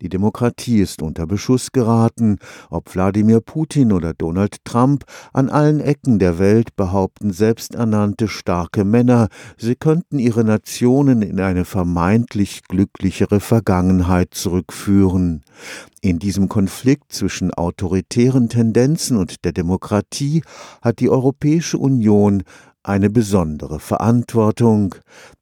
Die Demokratie ist unter Beschuss geraten. Ob Wladimir Putin oder Donald Trump, an allen Ecken der Welt behaupten selbsternannte starke Männer, sie könnten ihre Nationen in eine vermeintlich glücklichere Vergangenheit zurückführen. In diesem Konflikt zwischen autoritären Tendenzen und der Demokratie hat die Europäische Union eine besondere Verantwortung.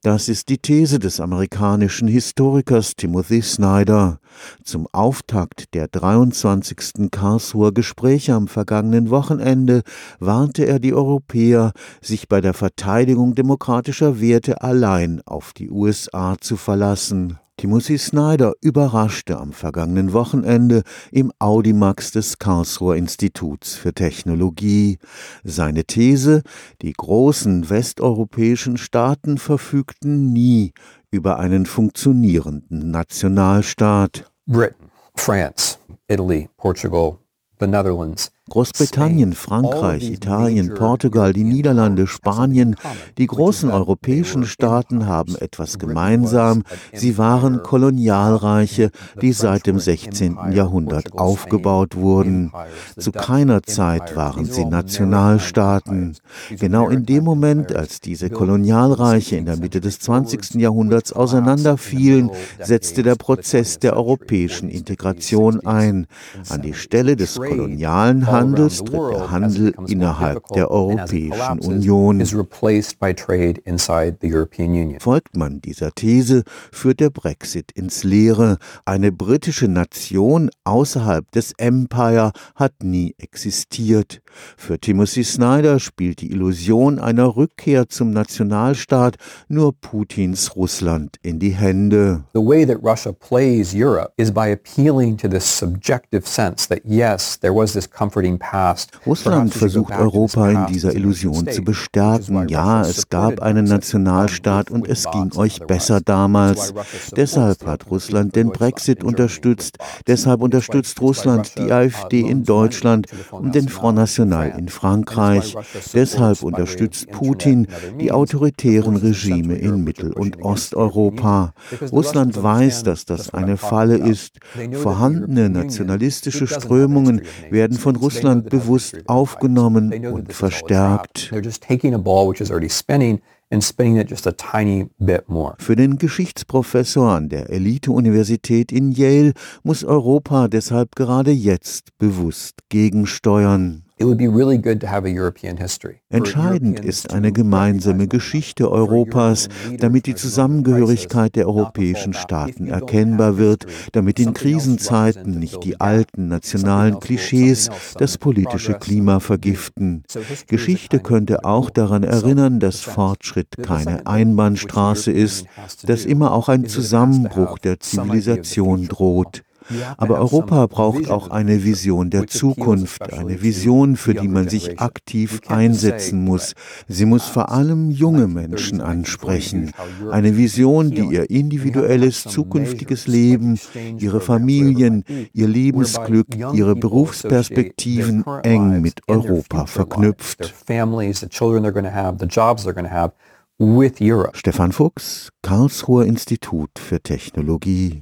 Das ist die These des amerikanischen Historikers Timothy Snyder. Zum Auftakt der 23. Karlsruher Gespräche am vergangenen Wochenende warnte er die Europäer, sich bei der Verteidigung demokratischer Werte allein auf die USA zu verlassen. Timothy Snyder überraschte am vergangenen Wochenende im Audimax des Karlsruher Instituts für Technologie. Seine These, die großen westeuropäischen Staaten verfügten nie über einen funktionierenden Nationalstaat. Britain, France, Italy, Portugal, the Netherlands Großbritannien, Frankreich, Italien, Portugal, die Niederlande, Spanien, die großen europäischen Staaten haben etwas gemeinsam. Sie waren Kolonialreiche, die seit dem 16. Jahrhundert aufgebaut wurden. Zu keiner Zeit waren sie Nationalstaaten. Genau in dem Moment, als diese Kolonialreiche in der Mitte des 20. Jahrhunderts auseinanderfielen, setzte der Prozess der europäischen Integration ein. An die Stelle des kolonialen Handels tritt der Handel innerhalb der Europäischen Union. Folgt man dieser These, führt der Brexit ins Leere. Eine britische Nation außerhalb des Empire hat nie existiert. Für Timothy Snyder spielt die Illusion einer Rückkehr zum Nationalstaat nur Putins Russland in die Hände. The way that Russia plays Europe is by appealing to this subjective sense that yes, there was this comforting Russland versucht Europa in dieser Illusion zu bestärken. Ja, es gab einen Nationalstaat und es ging euch besser damals. Deshalb hat Russland den Brexit unterstützt. Deshalb unterstützt Russland die AfD in Deutschland und den Front National in Frankreich. Deshalb unterstützt Putin die autoritären Regime in Mittel- und Osteuropa. Russland weiß, dass das eine Falle ist. Vorhandene nationalistische Strömungen werden von Russland Russland bewusst aufgenommen und verstärkt. Für den Geschichtsprofessor an der Elite-Universität in Yale muss Europa deshalb gerade jetzt bewusst gegensteuern. Entscheidend ist eine gemeinsame Geschichte Europas, damit die Zusammengehörigkeit der europäischen Staaten erkennbar wird, damit in Krisenzeiten nicht die alten nationalen Klischees das politische Klima vergiften. Geschichte könnte auch daran erinnern, dass Fortschritt keine Einbahnstraße ist, dass immer auch ein Zusammenbruch der Zivilisation droht. Aber Europa braucht auch eine Vision der Zukunft, eine Vision, für die man sich aktiv einsetzen muss. Sie muss vor allem junge Menschen ansprechen. Eine Vision, die ihr individuelles zukünftiges Leben, ihre Familien, ihr Lebensglück, ihre Berufsperspektiven eng mit Europa verknüpft. Stefan Fuchs, Karlsruher Institut für Technologie